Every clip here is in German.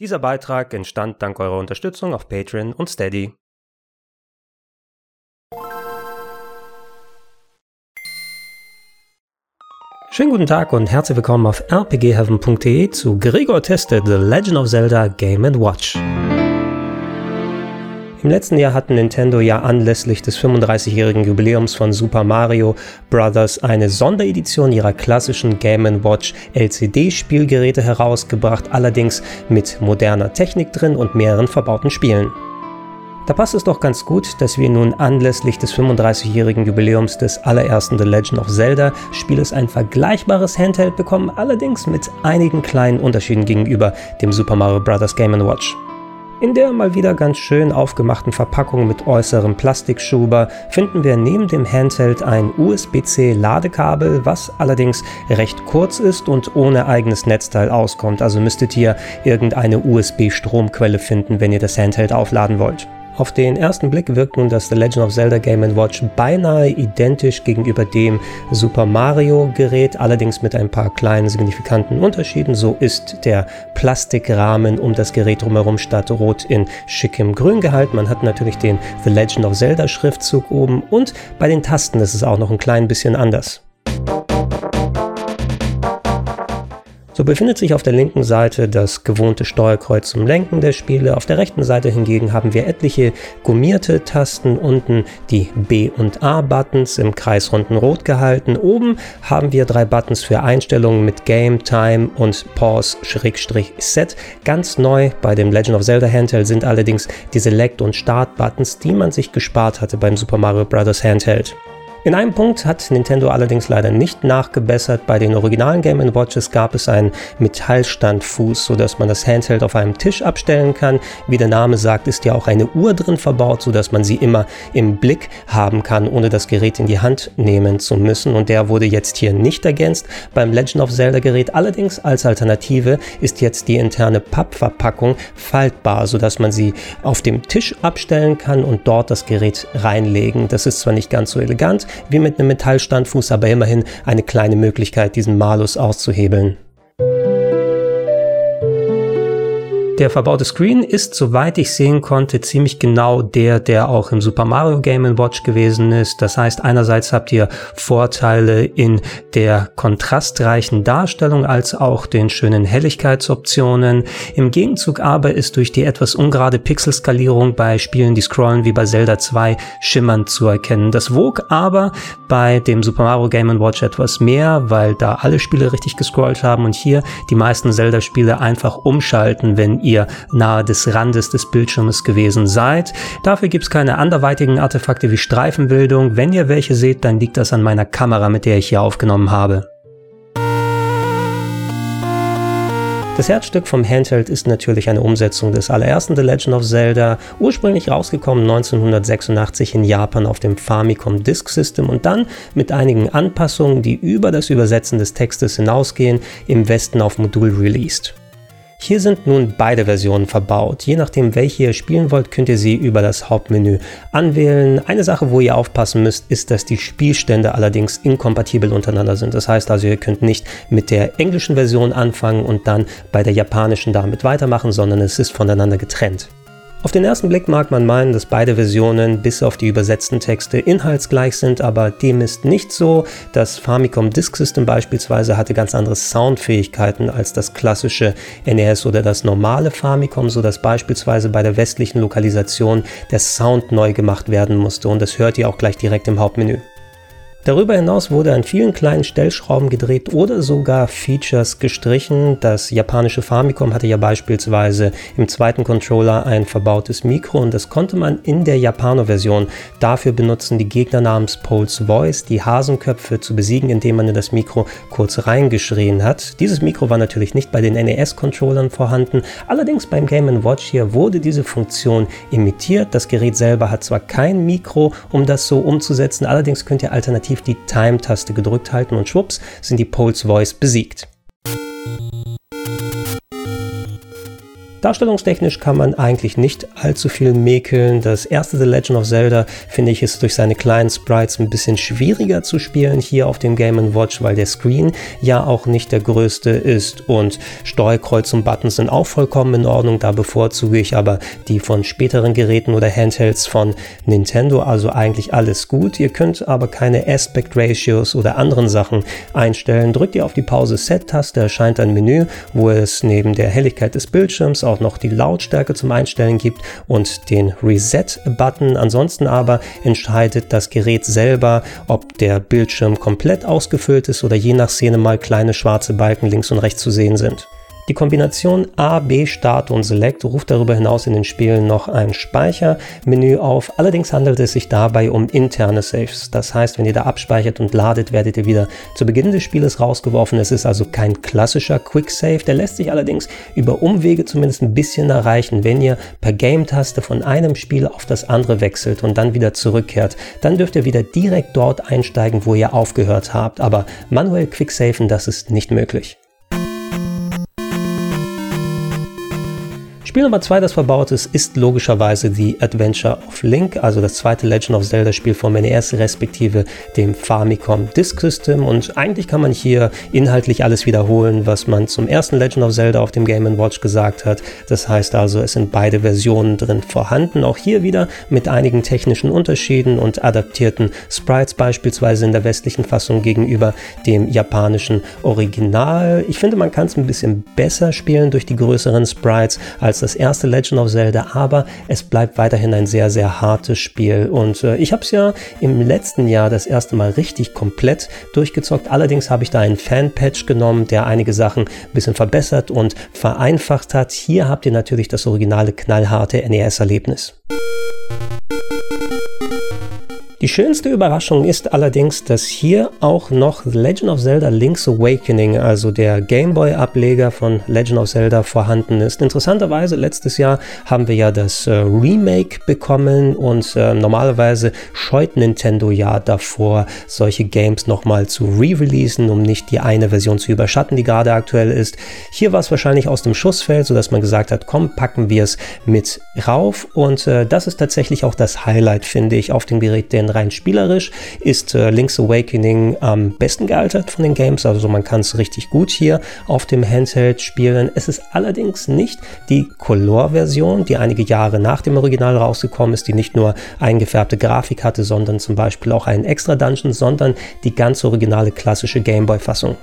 Dieser Beitrag entstand dank eurer Unterstützung auf Patreon und Steady. Schönen guten Tag und herzlich willkommen auf rpgheaven.de zu Gregor testet The Legend of Zelda Game Watch. Im letzten Jahr hat Nintendo ja anlässlich des 35-jährigen Jubiläums von Super Mario Bros. eine Sonderedition ihrer klassischen Game Watch LCD-Spielgeräte herausgebracht, allerdings mit moderner Technik drin und mehreren verbauten Spielen. Da passt es doch ganz gut, dass wir nun anlässlich des 35-jährigen Jubiläums des allerersten The Legend of Zelda Spieles ein vergleichbares Handheld bekommen, allerdings mit einigen kleinen Unterschieden gegenüber dem Super Mario Bros. Game Watch. In der mal wieder ganz schön aufgemachten Verpackung mit äußerem Plastikschuber finden wir neben dem Handheld ein USB-C Ladekabel, was allerdings recht kurz ist und ohne eigenes Netzteil auskommt. Also müsstet ihr irgendeine USB-Stromquelle finden, wenn ihr das Handheld aufladen wollt. Auf den ersten Blick wirkt nun das The Legend of Zelda Game Watch beinahe identisch gegenüber dem Super Mario Gerät, allerdings mit ein paar kleinen signifikanten Unterschieden. So ist der Plastikrahmen um das Gerät drumherum statt rot in schickem Grün gehalten. Man hat natürlich den The Legend of Zelda Schriftzug oben und bei den Tasten ist es auch noch ein klein bisschen anders. So befindet sich auf der linken Seite das gewohnte Steuerkreuz zum Lenken der Spiele. Auf der rechten Seite hingegen haben wir etliche gummierte Tasten. Unten die B- und A-Buttons im kreisrunden Rot gehalten. Oben haben wir drei Buttons für Einstellungen mit Game, Time und Pause-Set. Ganz neu bei dem Legend of Zelda Handheld sind allerdings die Select- und Start-Buttons, die man sich gespart hatte beim Super Mario Bros. Handheld. In einem Punkt hat Nintendo allerdings leider nicht nachgebessert. Bei den originalen Game Watches gab es einen Metallstandfuß, sodass man das Handheld auf einem Tisch abstellen kann. Wie der Name sagt, ist ja auch eine Uhr drin verbaut, sodass man sie immer im Blick haben kann, ohne das Gerät in die Hand nehmen zu müssen. Und der wurde jetzt hier nicht ergänzt. Beim Legend of Zelda Gerät allerdings als Alternative ist jetzt die interne Pappverpackung faltbar, sodass man sie auf dem Tisch abstellen kann und dort das Gerät reinlegen. Das ist zwar nicht ganz so elegant, wie mit einem Metallstandfuß, aber immerhin eine kleine Möglichkeit, diesen Malus auszuhebeln. Der verbaute Screen ist, soweit ich sehen konnte, ziemlich genau der, der auch im Super Mario Game Watch gewesen ist. Das heißt, einerseits habt ihr Vorteile in der kontrastreichen Darstellung als auch den schönen Helligkeitsoptionen. Im Gegenzug aber ist durch die etwas ungerade Pixelskalierung bei Spielen, die scrollen wie bei Zelda 2, schimmernd zu erkennen. Das wog aber bei dem Super Mario Game Watch etwas mehr, weil da alle Spiele richtig gescrollt haben und hier die meisten Zelda-Spiele einfach umschalten, wenn ihr ihr nahe des Randes des Bildschirmes gewesen seid. Dafür gibt es keine anderweitigen Artefakte wie Streifenbildung. Wenn ihr welche seht, dann liegt das an meiner Kamera, mit der ich hier aufgenommen habe. Das Herzstück vom Handheld ist natürlich eine Umsetzung des allerersten The Legend of Zelda, ursprünglich rausgekommen 1986 in Japan auf dem Famicom Disk System und dann mit einigen Anpassungen, die über das Übersetzen des Textes hinausgehen, im Westen auf Modul released. Hier sind nun beide Versionen verbaut. Je nachdem, welche ihr spielen wollt, könnt ihr sie über das Hauptmenü anwählen. Eine Sache, wo ihr aufpassen müsst, ist, dass die Spielstände allerdings inkompatibel untereinander sind. Das heißt also, ihr könnt nicht mit der englischen Version anfangen und dann bei der japanischen damit weitermachen, sondern es ist voneinander getrennt. Auf den ersten Blick mag man meinen, dass beide Versionen bis auf die übersetzten Texte inhaltsgleich sind, aber dem ist nicht so. Das Famicom Disk System beispielsweise hatte ganz andere Soundfähigkeiten als das klassische NES oder das normale Famicom, sodass beispielsweise bei der westlichen Lokalisation der Sound neu gemacht werden musste und das hört ihr auch gleich direkt im Hauptmenü. Darüber hinaus wurde an vielen kleinen Stellschrauben gedreht oder sogar Features gestrichen. Das japanische Famicom hatte ja beispielsweise im zweiten Controller ein verbautes Mikro und das konnte man in der Japano-Version dafür benutzen, die Gegner namens Poles Voice, die Hasenköpfe zu besiegen, indem man in das Mikro kurz reingeschrien hat. Dieses Mikro war natürlich nicht bei den NES-Controllern vorhanden, allerdings beim Game Watch hier wurde diese Funktion imitiert. Das Gerät selber hat zwar kein Mikro, um das so umzusetzen, allerdings könnt ihr alternativ aktiv die Time-Taste gedrückt halten und schwupps sind die Poles Voice besiegt. Darstellungstechnisch kann man eigentlich nicht allzu viel mäkeln. Das erste The Legend of Zelda, finde ich, ist durch seine kleinen Sprites ein bisschen schwieriger zu spielen hier auf dem Game Watch, weil der Screen ja auch nicht der größte ist und Steuerkreuz und Buttons sind auch vollkommen in Ordnung. Da bevorzuge ich aber die von späteren Geräten oder Handhelds von Nintendo, also eigentlich alles gut. Ihr könnt aber keine Aspect Ratios oder anderen Sachen einstellen. Drückt ihr auf die Pause-Set-Taste, erscheint ein Menü, wo es neben der Helligkeit des Bildschirms auch noch die Lautstärke zum Einstellen gibt und den Reset-Button. Ansonsten aber entscheidet das Gerät selber, ob der Bildschirm komplett ausgefüllt ist oder je nach Szene mal kleine schwarze Balken links und rechts zu sehen sind. Die Kombination A, B, Start und Select ruft darüber hinaus in den Spielen noch ein Speichermenü auf. Allerdings handelt es sich dabei um interne Saves. Das heißt, wenn ihr da abspeichert und ladet, werdet ihr wieder zu Beginn des Spieles rausgeworfen. Es ist also kein klassischer Quick Save. Der lässt sich allerdings über Umwege zumindest ein bisschen erreichen. Wenn ihr per Game-Taste von einem Spiel auf das andere wechselt und dann wieder zurückkehrt, dann dürft ihr wieder direkt dort einsteigen, wo ihr aufgehört habt. Aber manuell Quick Saven, das ist nicht möglich. Spiel Nummer 2, das verbaut ist, ist logischerweise The Adventure of Link, also das zweite Legend of Zelda Spiel vom NES respektive dem Famicom Disk System und eigentlich kann man hier inhaltlich alles wiederholen, was man zum ersten Legend of Zelda auf dem Game Watch gesagt hat. Das heißt also, es sind beide Versionen drin vorhanden, auch hier wieder mit einigen technischen Unterschieden und adaptierten Sprites beispielsweise in der westlichen Fassung gegenüber dem japanischen Original. Ich finde, man kann es ein bisschen besser spielen durch die größeren Sprites als das erste Legend of Zelda, aber es bleibt weiterhin ein sehr, sehr hartes Spiel. Und äh, ich habe es ja im letzten Jahr das erste Mal richtig komplett durchgezockt. Allerdings habe ich da einen Fan-Patch genommen, der einige Sachen ein bisschen verbessert und vereinfacht hat. Hier habt ihr natürlich das originale knallharte NES-Erlebnis. Die schönste Überraschung ist allerdings, dass hier auch noch Legend of Zelda Link's Awakening, also der Game Boy Ableger von Legend of Zelda vorhanden ist. Interessanterweise letztes Jahr haben wir ja das äh, Remake bekommen und äh, normalerweise scheut Nintendo ja davor, solche Games nochmal zu re-releasen, um nicht die eine Version zu überschatten, die gerade aktuell ist. Hier war es wahrscheinlich aus dem Schussfeld, sodass man gesagt hat, komm, packen wir es mit rauf und äh, das ist tatsächlich auch das Highlight, finde ich, auf dem Gerät, denn rein spielerisch ist äh, Link's Awakening am besten gealtert von den Games, also man kann es richtig gut hier auf dem Handheld spielen. Es ist allerdings nicht die Color-Version, die einige Jahre nach dem Original rausgekommen ist, die nicht nur eingefärbte Grafik hatte, sondern zum Beispiel auch einen extra Dungeon, sondern die ganz originale klassische Gameboy-Fassung.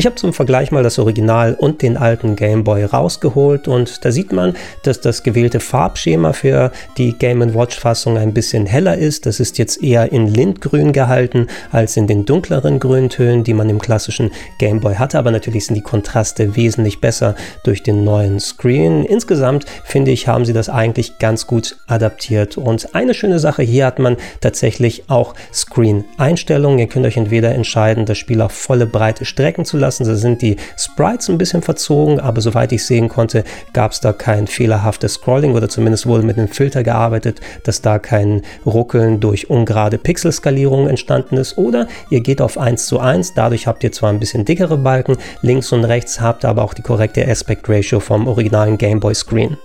Ich habe zum Vergleich mal das Original und den alten Game Boy rausgeholt und da sieht man, dass das gewählte Farbschema für die Game Watch Fassung ein bisschen heller ist. Das ist jetzt eher in Lindgrün gehalten als in den dunkleren Grüntönen, die man im klassischen Game Boy hatte, aber natürlich sind die Kontraste wesentlich besser durch den neuen Screen. Insgesamt finde ich, haben sie das eigentlich ganz gut adaptiert und eine schöne Sache hier hat man tatsächlich auch Screen-Einstellungen. Ihr könnt euch entweder entscheiden, das Spiel auf volle Breite strecken zu lassen lassen. Da sind die Sprites ein bisschen verzogen, aber soweit ich sehen konnte, gab es da kein fehlerhaftes Scrolling oder zumindest wurde mit einem Filter gearbeitet, dass da kein Ruckeln durch ungerade Pixelskalierung entstanden ist. Oder ihr geht auf 1 zu 1, dadurch habt ihr zwar ein bisschen dickere Balken, links und rechts habt ihr aber auch die korrekte Aspect Ratio vom originalen Game Boy Screen.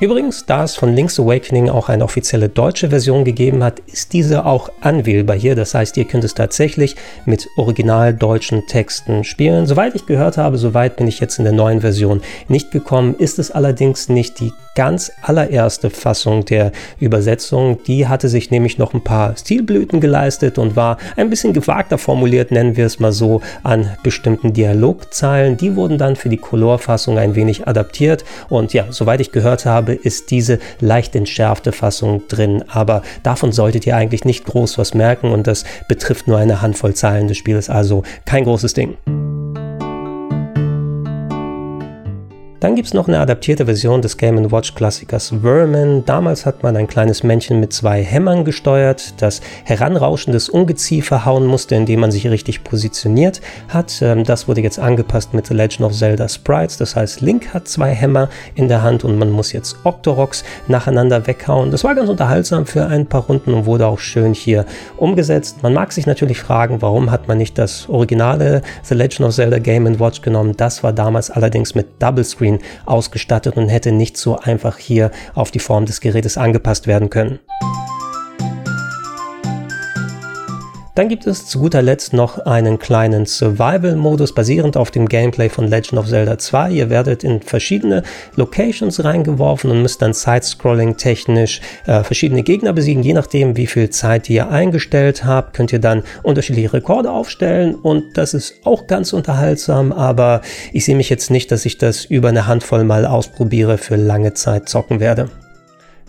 Übrigens, da es von Link's Awakening auch eine offizielle deutsche Version gegeben hat, ist diese auch anwählbar hier. Das heißt, ihr könnt es tatsächlich mit original deutschen Texten spielen. Soweit ich gehört habe, soweit bin ich jetzt in der neuen Version nicht gekommen, ist es allerdings nicht die ganz allererste Fassung der Übersetzung. Die hatte sich nämlich noch ein paar Stilblüten geleistet und war ein bisschen gewagter formuliert, nennen wir es mal so, an bestimmten Dialogzeilen. Die wurden dann für die Color-Fassung ein wenig adaptiert und ja, soweit ich gehört habe, habe, ist diese leicht entschärfte Fassung drin. Aber davon solltet ihr eigentlich nicht groß was merken und das betrifft nur eine Handvoll Zeilen des Spiels, also kein großes Ding. Dann gibt es noch eine adaptierte Version des Game Watch Klassikers Vermin. Damals hat man ein kleines Männchen mit zwei Hämmern gesteuert, das heranrauschendes Ungeziefer hauen musste, indem man sich richtig positioniert hat. Ähm, das wurde jetzt angepasst mit The Legend of Zelda Sprites. Das heißt, Link hat zwei Hämmer in der Hand und man muss jetzt Octoroks nacheinander weghauen. Das war ganz unterhaltsam für ein paar Runden und wurde auch schön hier umgesetzt. Man mag sich natürlich fragen, warum hat man nicht das originale The Legend of Zelda Game Watch genommen. Das war damals allerdings mit Double Screen Touchscreen ausgestattet und hätte nicht so einfach hier auf die Form des Gerätes angepasst werden können. Dann gibt es zu guter Letzt noch einen kleinen Survival-Modus basierend auf dem Gameplay von Legend of Zelda 2. Ihr werdet in verschiedene Locations reingeworfen und müsst dann Side-Scrolling technisch äh, verschiedene Gegner besiegen. Je nachdem, wie viel Zeit ihr eingestellt habt, könnt ihr dann unterschiedliche Rekorde aufstellen und das ist auch ganz unterhaltsam, aber ich sehe mich jetzt nicht, dass ich das über eine Handvoll mal ausprobiere für lange Zeit zocken werde.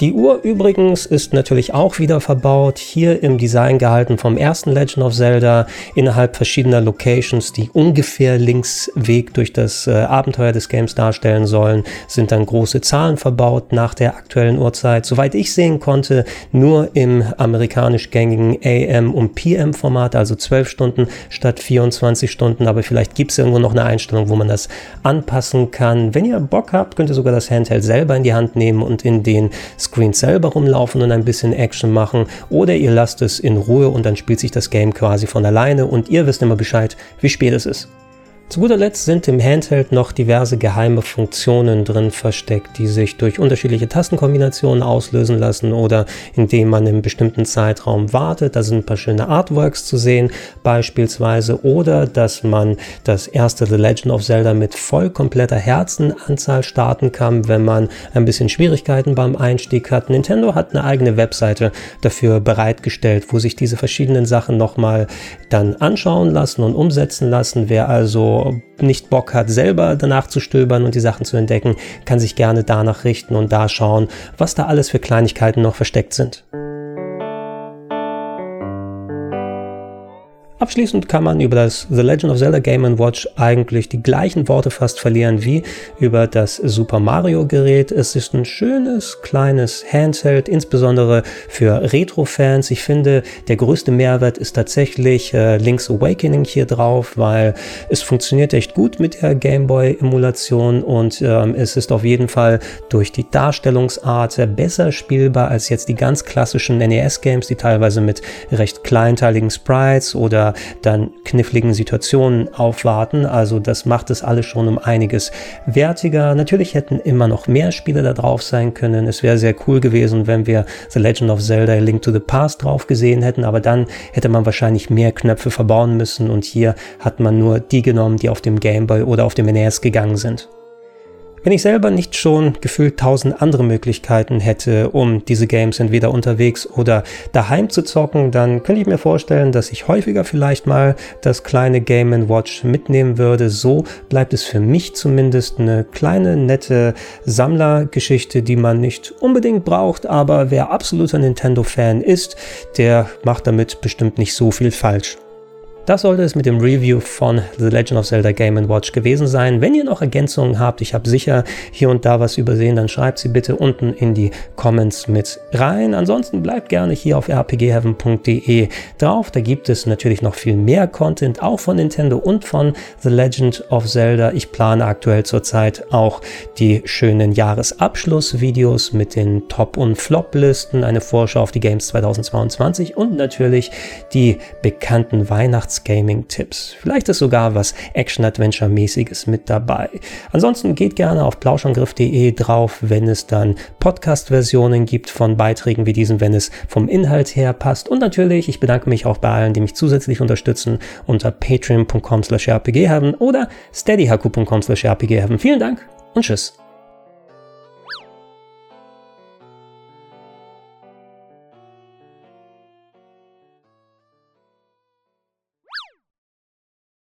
Die Uhr übrigens ist natürlich auch wieder verbaut, hier im Design gehalten vom ersten Legend of Zelda, innerhalb verschiedener Locations, die ungefähr Linksweg durch das äh, Abenteuer des Games darstellen sollen, sind dann große Zahlen verbaut nach der aktuellen Uhrzeit. Soweit ich sehen konnte, nur im amerikanisch gängigen AM- und PM-Format, also 12 Stunden statt 24 Stunden, aber vielleicht gibt es irgendwo noch eine Einstellung, wo man das anpassen kann. Wenn ihr Bock habt, könnt ihr sogar das Handheld selber in die Hand nehmen und in den Screen selber rumlaufen und ein bisschen Action machen oder ihr lasst es in Ruhe und dann spielt sich das Game quasi von alleine und ihr wisst immer Bescheid, wie spät es ist. Zu guter Letzt sind im Handheld noch diverse geheime Funktionen drin versteckt, die sich durch unterschiedliche Tastenkombinationen auslösen lassen oder indem man im bestimmten Zeitraum wartet. Da sind ein paar schöne Artworks zu sehen beispielsweise oder dass man das erste The Legend of Zelda mit voll kompletter Herzenanzahl starten kann, wenn man ein bisschen Schwierigkeiten beim Einstieg hat. Nintendo hat eine eigene Webseite dafür bereitgestellt, wo sich diese verschiedenen Sachen nochmal dann anschauen lassen und umsetzen lassen. Wer also nicht Bock hat, selber danach zu stöbern und die Sachen zu entdecken, kann sich gerne danach richten und da schauen, was da alles für Kleinigkeiten noch versteckt sind. Abschließend kann man über das The Legend of Zelda Game Watch eigentlich die gleichen Worte fast verlieren wie über das Super Mario Gerät. Es ist ein schönes, kleines Handheld, insbesondere für Retro-Fans. Ich finde, der größte Mehrwert ist tatsächlich äh, Link's Awakening hier drauf, weil es funktioniert echt gut mit der Game Boy Emulation und ähm, es ist auf jeden Fall durch die Darstellungsart besser spielbar als jetzt die ganz klassischen NES Games, die teilweise mit recht kleinteiligen Sprites oder dann kniffligen Situationen aufwarten. Also das macht es alles schon um einiges wertiger. Natürlich hätten immer noch mehr Spiele da drauf sein können. Es wäre sehr cool gewesen, wenn wir The Legend of Zelda Link to the Past drauf gesehen hätten, aber dann hätte man wahrscheinlich mehr Knöpfe verbauen müssen und hier hat man nur die genommen, die auf dem Game Boy oder auf dem NES gegangen sind. Wenn ich selber nicht schon gefühlt tausend andere Möglichkeiten hätte, um diese Games entweder unterwegs oder daheim zu zocken, dann könnte ich mir vorstellen, dass ich häufiger vielleicht mal das kleine Game Watch mitnehmen würde. So bleibt es für mich zumindest eine kleine, nette Sammlergeschichte, die man nicht unbedingt braucht, aber wer absoluter Nintendo-Fan ist, der macht damit bestimmt nicht so viel falsch. Das sollte es mit dem Review von The Legend of Zelda Game Watch gewesen sein. Wenn ihr noch Ergänzungen habt, ich habe sicher hier und da was übersehen, dann schreibt sie bitte unten in die Comments mit rein. Ansonsten bleibt gerne hier auf rpgheaven.de drauf. Da gibt es natürlich noch viel mehr Content, auch von Nintendo und von The Legend of Zelda. Ich plane aktuell zurzeit auch die schönen Jahresabschlussvideos mit den Top- und Flop-Listen, eine Vorschau auf die Games 2022 und natürlich die bekannten Weihnachts Gaming-Tipps. Vielleicht ist sogar was Action-Adventure-mäßiges mit dabei. Ansonsten geht gerne auf plauschangriff.de drauf, wenn es dann Podcast-Versionen gibt von Beiträgen wie diesen, wenn es vom Inhalt her passt. Und natürlich, ich bedanke mich auch bei allen, die mich zusätzlich unterstützen unter patreon.com slash rpghaven oder steadyhaku.com slash rpghaven. Vielen Dank und tschüss.